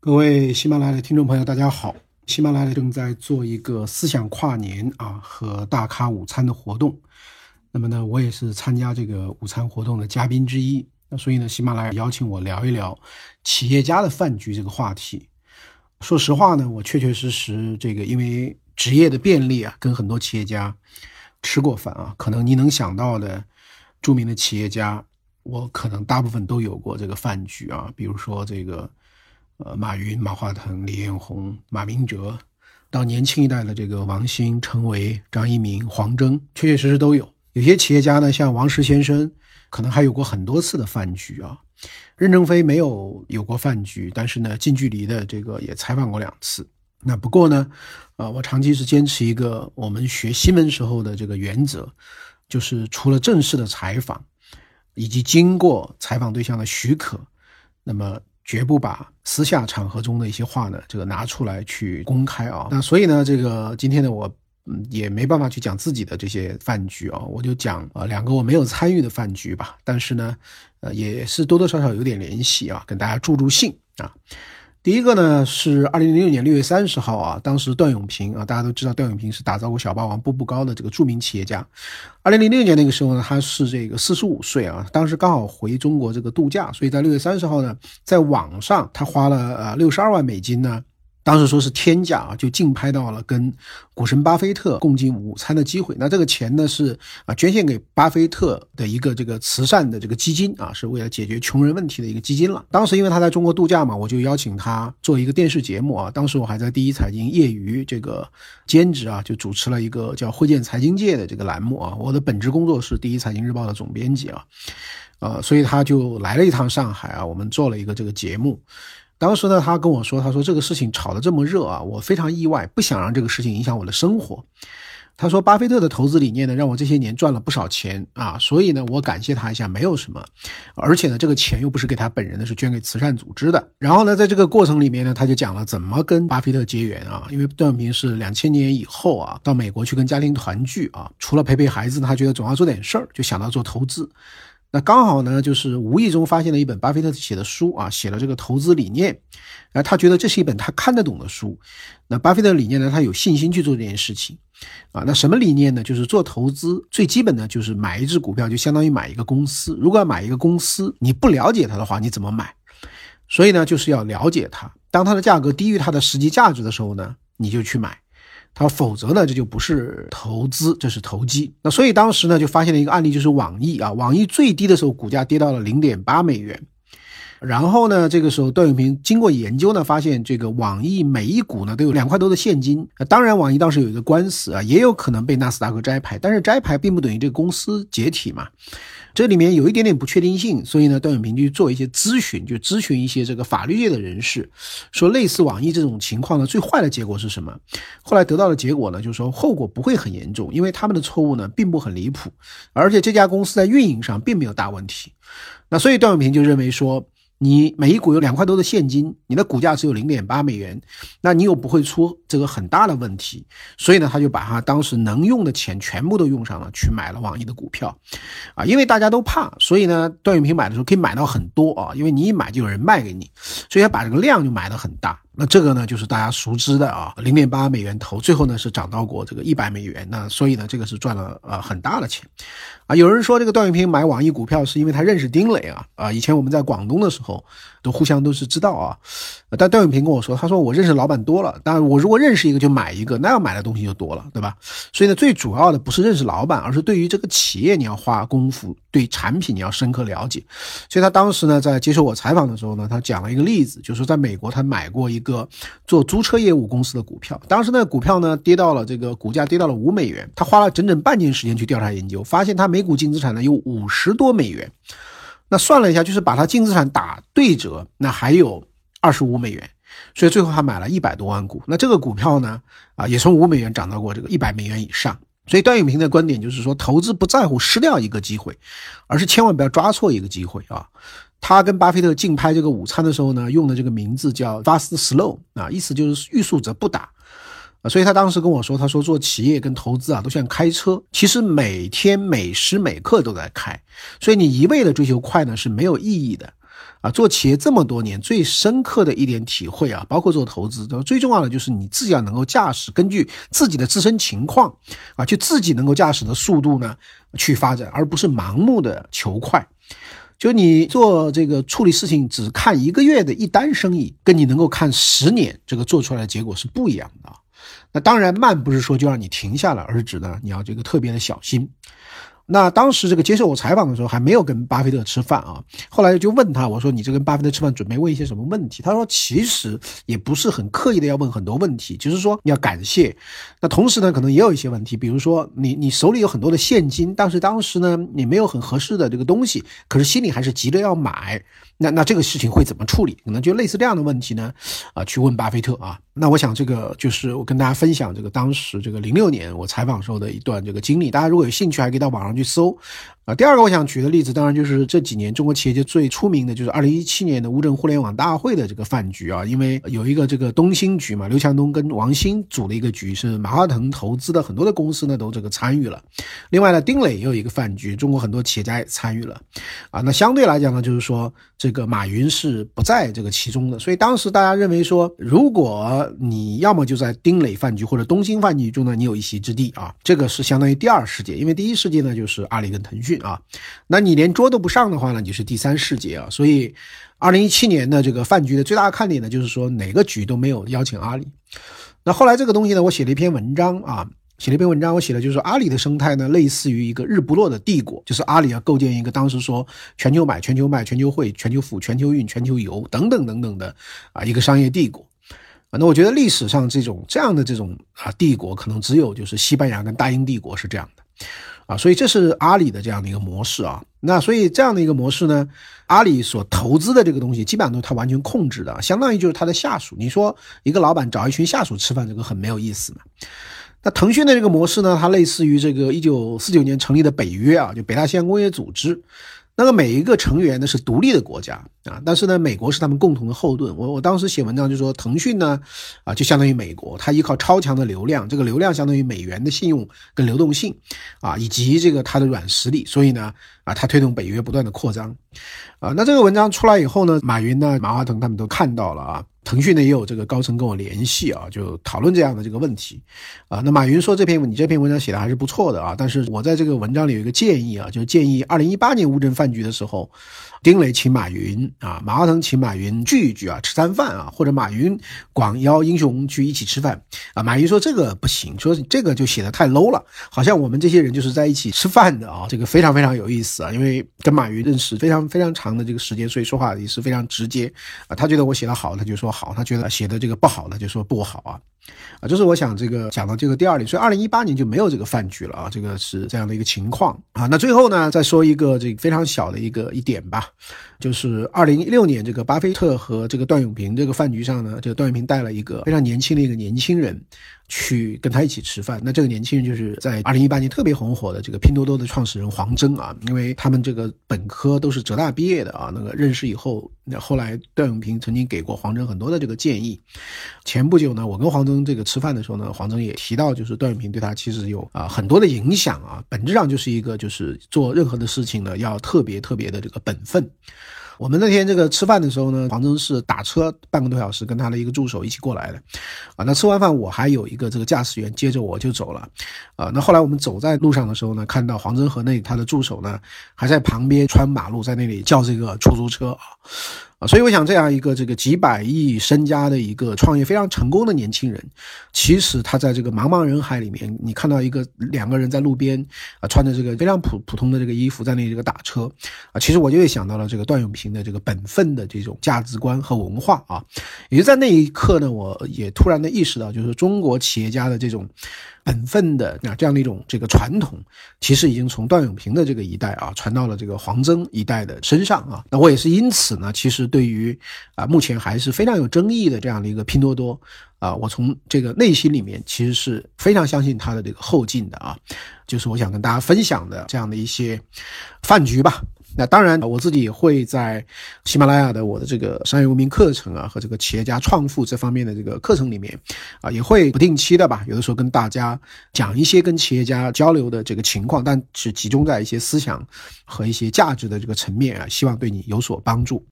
各位喜马拉雅的听众朋友，大家好！喜马拉雅正在做一个思想跨年啊和大咖午餐的活动，那么呢，我也是参加这个午餐活动的嘉宾之一。那所以呢，喜马拉雅邀请我聊一聊企业家的饭局这个话题。说实话呢，我确确实实这个因为职业的便利啊，跟很多企业家吃过饭啊，可能你能想到的著名的企业家，我可能大部分都有过这个饭局啊，比如说这个。呃，马云、马化腾、李彦宏、马明哲，到年轻一代的这个王兴、陈维、张一鸣、黄峥，确确实实都有。有些企业家呢，像王石先生，可能还有过很多次的饭局啊。任正非没有有过饭局，但是呢，近距离的这个也采访过两次。那不过呢，呃，我长期是坚持一个我们学新闻时候的这个原则，就是除了正式的采访，以及经过采访对象的许可，那么。绝不把私下场合中的一些话呢，这个拿出来去公开啊。那所以呢，这个今天呢，我嗯也没办法去讲自己的这些饭局啊，我就讲啊两个我没有参与的饭局吧。但是呢，呃也是多多少少有点联系啊，跟大家助助兴啊。第一个呢是二零零六年六月三十号啊，当时段永平啊，大家都知道段永平是打造过小霸王、步步高的这个著名企业家。二零零六年那个时候呢，他是这个四十五岁啊，当时刚好回中国这个度假，所以在六月三十号呢，在网上他花了呃六十二万美金呢。当时说是天价啊，就竞拍到了跟股神巴菲特共进午餐的机会。那这个钱呢是啊捐献给巴菲特的一个这个慈善的这个基金啊，是为了解决穷人问题的一个基金了。当时因为他在中国度假嘛，我就邀请他做一个电视节目啊。当时我还在第一财经业余这个兼职啊，就主持了一个叫会见财经界的这个栏目啊。我的本职工作是第一财经日报的总编辑啊，呃，所以他就来了一趟上海啊，我们做了一个这个节目。当时呢，他跟我说：“他说这个事情炒得这么热啊，我非常意外，不想让这个事情影响我的生活。”他说：“巴菲特的投资理念呢，让我这些年赚了不少钱啊，所以呢，我感谢他一下，没有什么。而且呢，这个钱又不是给他本人的，是捐给慈善组织的。然后呢，在这个过程里面呢，他就讲了怎么跟巴菲特结缘啊，因为段永平是两千年以后啊，到美国去跟家庭团聚啊，除了陪陪孩子，他觉得总要做点事儿，就想到做投资。”那刚好呢，就是无意中发现了一本巴菲特写的书啊，写了这个投资理念，啊，他觉得这是一本他看得懂的书。那巴菲特理念呢，他有信心去做这件事情，啊，那什么理念呢？就是做投资最基本的就是买一只股票就相当于买一个公司。如果要买一个公司，你不了解它的话，你怎么买？所以呢，就是要了解它。当它的价格低于它的实际价值的时候呢，你就去买。他说：“否则呢，这就不是投资，这是投机。那所以当时呢，就发现了一个案例，就是网易啊，网易最低的时候，股价跌到了零点八美元。然后呢，这个时候段永平经过研究呢，发现这个网易每一股呢都有两块多的现金。当然，网易当时有一个官司啊，也有可能被纳斯达克摘牌，但是摘牌并不等于这个公司解体嘛。”这里面有一点点不确定性，所以呢，段永平就做一些咨询，就咨询一些这个法律界的人士，说类似网易这种情况呢，最坏的结果是什么？后来得到的结果呢，就是说后果不会很严重，因为他们的错误呢并不很离谱，而且这家公司在运营上并没有大问题。那所以段永平就认为说。你每一股有两块多的现金，你的股价只有零点八美元，那你又不会出这个很大的问题，所以呢，他就把他当时能用的钱全部都用上了，去买了网易的股票，啊，因为大家都怕，所以呢，段永平买的时候可以买到很多啊，因为你一买就有人卖给你，所以他把这个量就买的很大。那这个呢，就是大家熟知的啊，零点八美元投，最后呢是涨到过这个一百美元，那所以呢，这个是赚了呃很大的钱，啊，有人说这个段永平买网易股票是因为他认识丁磊啊，啊，以前我们在广东的时候都互相都是知道啊，但段永平跟我说，他说我认识老板多了，当然我如果认识一个就买一个，那要买的东西就多了，对吧？所以呢，最主要的不是认识老板，而是对于这个企业你要花功夫，对产品你要深刻了解。所以他当时呢在接受我采访的时候呢，他讲了一个例子，就是在美国他买过一个。做租车业务公司的股票，当时那个股票呢跌到了这个股价跌到了五美元，他花了整整半年时间去调查研究，发现他每股净资产呢有五十多美元，那算了一下，就是把他净资产打对折，那还有二十五美元，所以最后他买了一百多万股，那这个股票呢啊也从五美元涨到过这个一百美元以上，所以段永平的观点就是说，投资不在乎失掉一个机会，而是千万不要抓错一个机会啊。他跟巴菲特竞拍这个午餐的时候呢，用的这个名字叫 Fast Slow 啊，意思就是欲速则不达所以他当时跟我说，他说做企业跟投资啊，都像开车，其实每天每时每刻都在开，所以你一味的追求快呢是没有意义的啊，做企业这么多年，最深刻的一点体会啊，包括做投资，最重要的就是你自己要能够驾驶，根据自己的自身情况啊，就自己能够驾驶的速度呢去发展，而不是盲目的求快。就你做这个处理事情，只看一个月的一单生意，跟你能够看十年这个做出来的结果是不一样的。那当然慢不是说就让你停下来，而是指呢你要这个特别的小心。那当时这个接受我采访的时候，还没有跟巴菲特吃饭啊。后来就问他，我说你这跟巴菲特吃饭，准备问一些什么问题？他说其实也不是很刻意的要问很多问题，就是说你要感谢。那同时呢，可能也有一些问题，比如说你你手里有很多的现金，但是当时呢你没有很合适的这个东西，可是心里还是急着要买。那那这个事情会怎么处理？可能就类似这样的问题呢，啊，去问巴菲特啊。那我想这个就是我跟大家分享这个当时这个零六年我采访时候的一段这个经历。大家如果有兴趣，还可以到网上去搜。啊，第二个我想举的例子，当然就是这几年中国企业界最出名的就是二零一七年的乌镇互联网大会的这个饭局啊，因为有一个这个东兴局嘛，刘强东跟王兴组的一个局，是马化腾投资的很多的公司呢都这个参与了。另外呢，丁磊也有一个饭局，中国很多企业家也参与了。啊，那相对来讲呢，就是说这个马云是不在这个其中的，所以当时大家认为说，如果你要么就在丁磊饭局或者东兴饭局中呢，你有一席之地啊，这个是相当于第二世界，因为第一世界呢就是阿里跟腾讯。啊，那你连桌都不上的话呢，你是第三世界啊。所以，二零一七年的这个饭局的最大看点呢，就是说哪个局都没有邀请阿里。那后来这个东西呢，我写了一篇文章啊，写了一篇文章，我写的就是说阿里的生态呢，类似于一个日不落的帝国，就是阿里要构建一个当时说全球买、全球卖、全球汇、全球付、全球运、全球游等等等等的啊一个商业帝国。啊，那我觉得历史上这种这样的这种啊帝国，可能只有就是西班牙跟大英帝国是这样的。啊，所以这是阿里的这样的一个模式啊。那所以这样的一个模式呢，阿里所投资的这个东西，基本上都是他完全控制的，相当于就是他的下属。你说一个老板找一群下属吃饭，这个很没有意思嘛。那腾讯的这个模式呢，它类似于这个一九四九年成立的北约啊，就北大西洋工业组织。那么每一个成员呢是独立的国家啊，但是呢，美国是他们共同的后盾。我我当时写文章就说，腾讯呢，啊，就相当于美国，它依靠超强的流量，这个流量相当于美元的信用跟流动性，啊，以及这个它的软实力，所以呢，啊，它推动北约不断的扩张，啊，那这个文章出来以后呢，马云呢，马化腾他们都看到了啊。腾讯呢也有这个高层跟我联系啊，就讨论这样的这个问题，啊，那马云说这篇你这篇文章写的还是不错的啊，但是我在这个文章里有一个建议啊，就建议二零一八年乌镇饭局的时候。丁磊请马云啊，马化腾请马云聚一聚啊，吃餐饭啊，或者马云广邀英雄去一起吃饭啊。马云说这个不行，说这个就写的太 low 了，好像我们这些人就是在一起吃饭的啊，这个非常非常有意思啊。因为跟马云认识非常非常长的这个时间，所以说话也是非常直接啊。他觉得我写的好，他就说好；他觉得写的这个不好，他就说不好啊。啊，就是我想这个讲到这个第二点，所以二零一八年就没有这个饭局了啊，这个是这样的一个情况啊。那最后呢，再说一个这个非常小的一个一点吧，就是二零一六年这个巴菲特和这个段永平这个饭局上呢，这个段永平带了一个非常年轻的一个年轻人。去跟他一起吃饭，那这个年轻人就是在二零一八年特别红火的这个拼多多的创始人黄峥啊，因为他们这个本科都是浙大毕业的啊，那个认识以后，那后来段永平曾经给过黄峥很多的这个建议。前不久呢，我跟黄峥这个吃饭的时候呢，黄峥也提到，就是段永平对他其实有啊很多的影响啊，本质上就是一个就是做任何的事情呢要特别特别的这个本分。我们那天这个吃饭的时候呢，黄峥是打车半个多小时，跟他的一个助手一起过来的，啊，那吃完饭我还有一个这个驾驶员接着我就走了，啊，那后来我们走在路上的时候呢，看到黄峥和那他的助手呢还在旁边穿马路，在那里叫这个出租车啊。啊，所以我想，这样一个这个几百亿身家的一个创业非常成功的年轻人，其实他在这个茫茫人海里面，你看到一个两个人在路边啊，穿着这个非常普普通的这个衣服在那里这个打车啊，其实我就会想到了这个段永平的这个本分的这种价值观和文化啊，也就在那一刻呢，我也突然的意识到，就是中国企业家的这种。本分的啊，这样的一种这个传统，其实已经从段永平的这个一代啊，传到了这个黄峥一代的身上啊。那我也是因此呢，其实对于啊目前还是非常有争议的这样的一个拼多多啊，我从这个内心里面其实是非常相信他的这个后劲的啊。就是我想跟大家分享的这样的一些饭局吧。那当然，我自己也会在喜马拉雅的我的这个商业文明课程啊，和这个企业家创富这方面的这个课程里面，啊，也会不定期的吧，有的时候跟大家讲一些跟企业家交流的这个情况，但是集中在一些思想和一些价值的这个层面啊，希望对你有所帮助。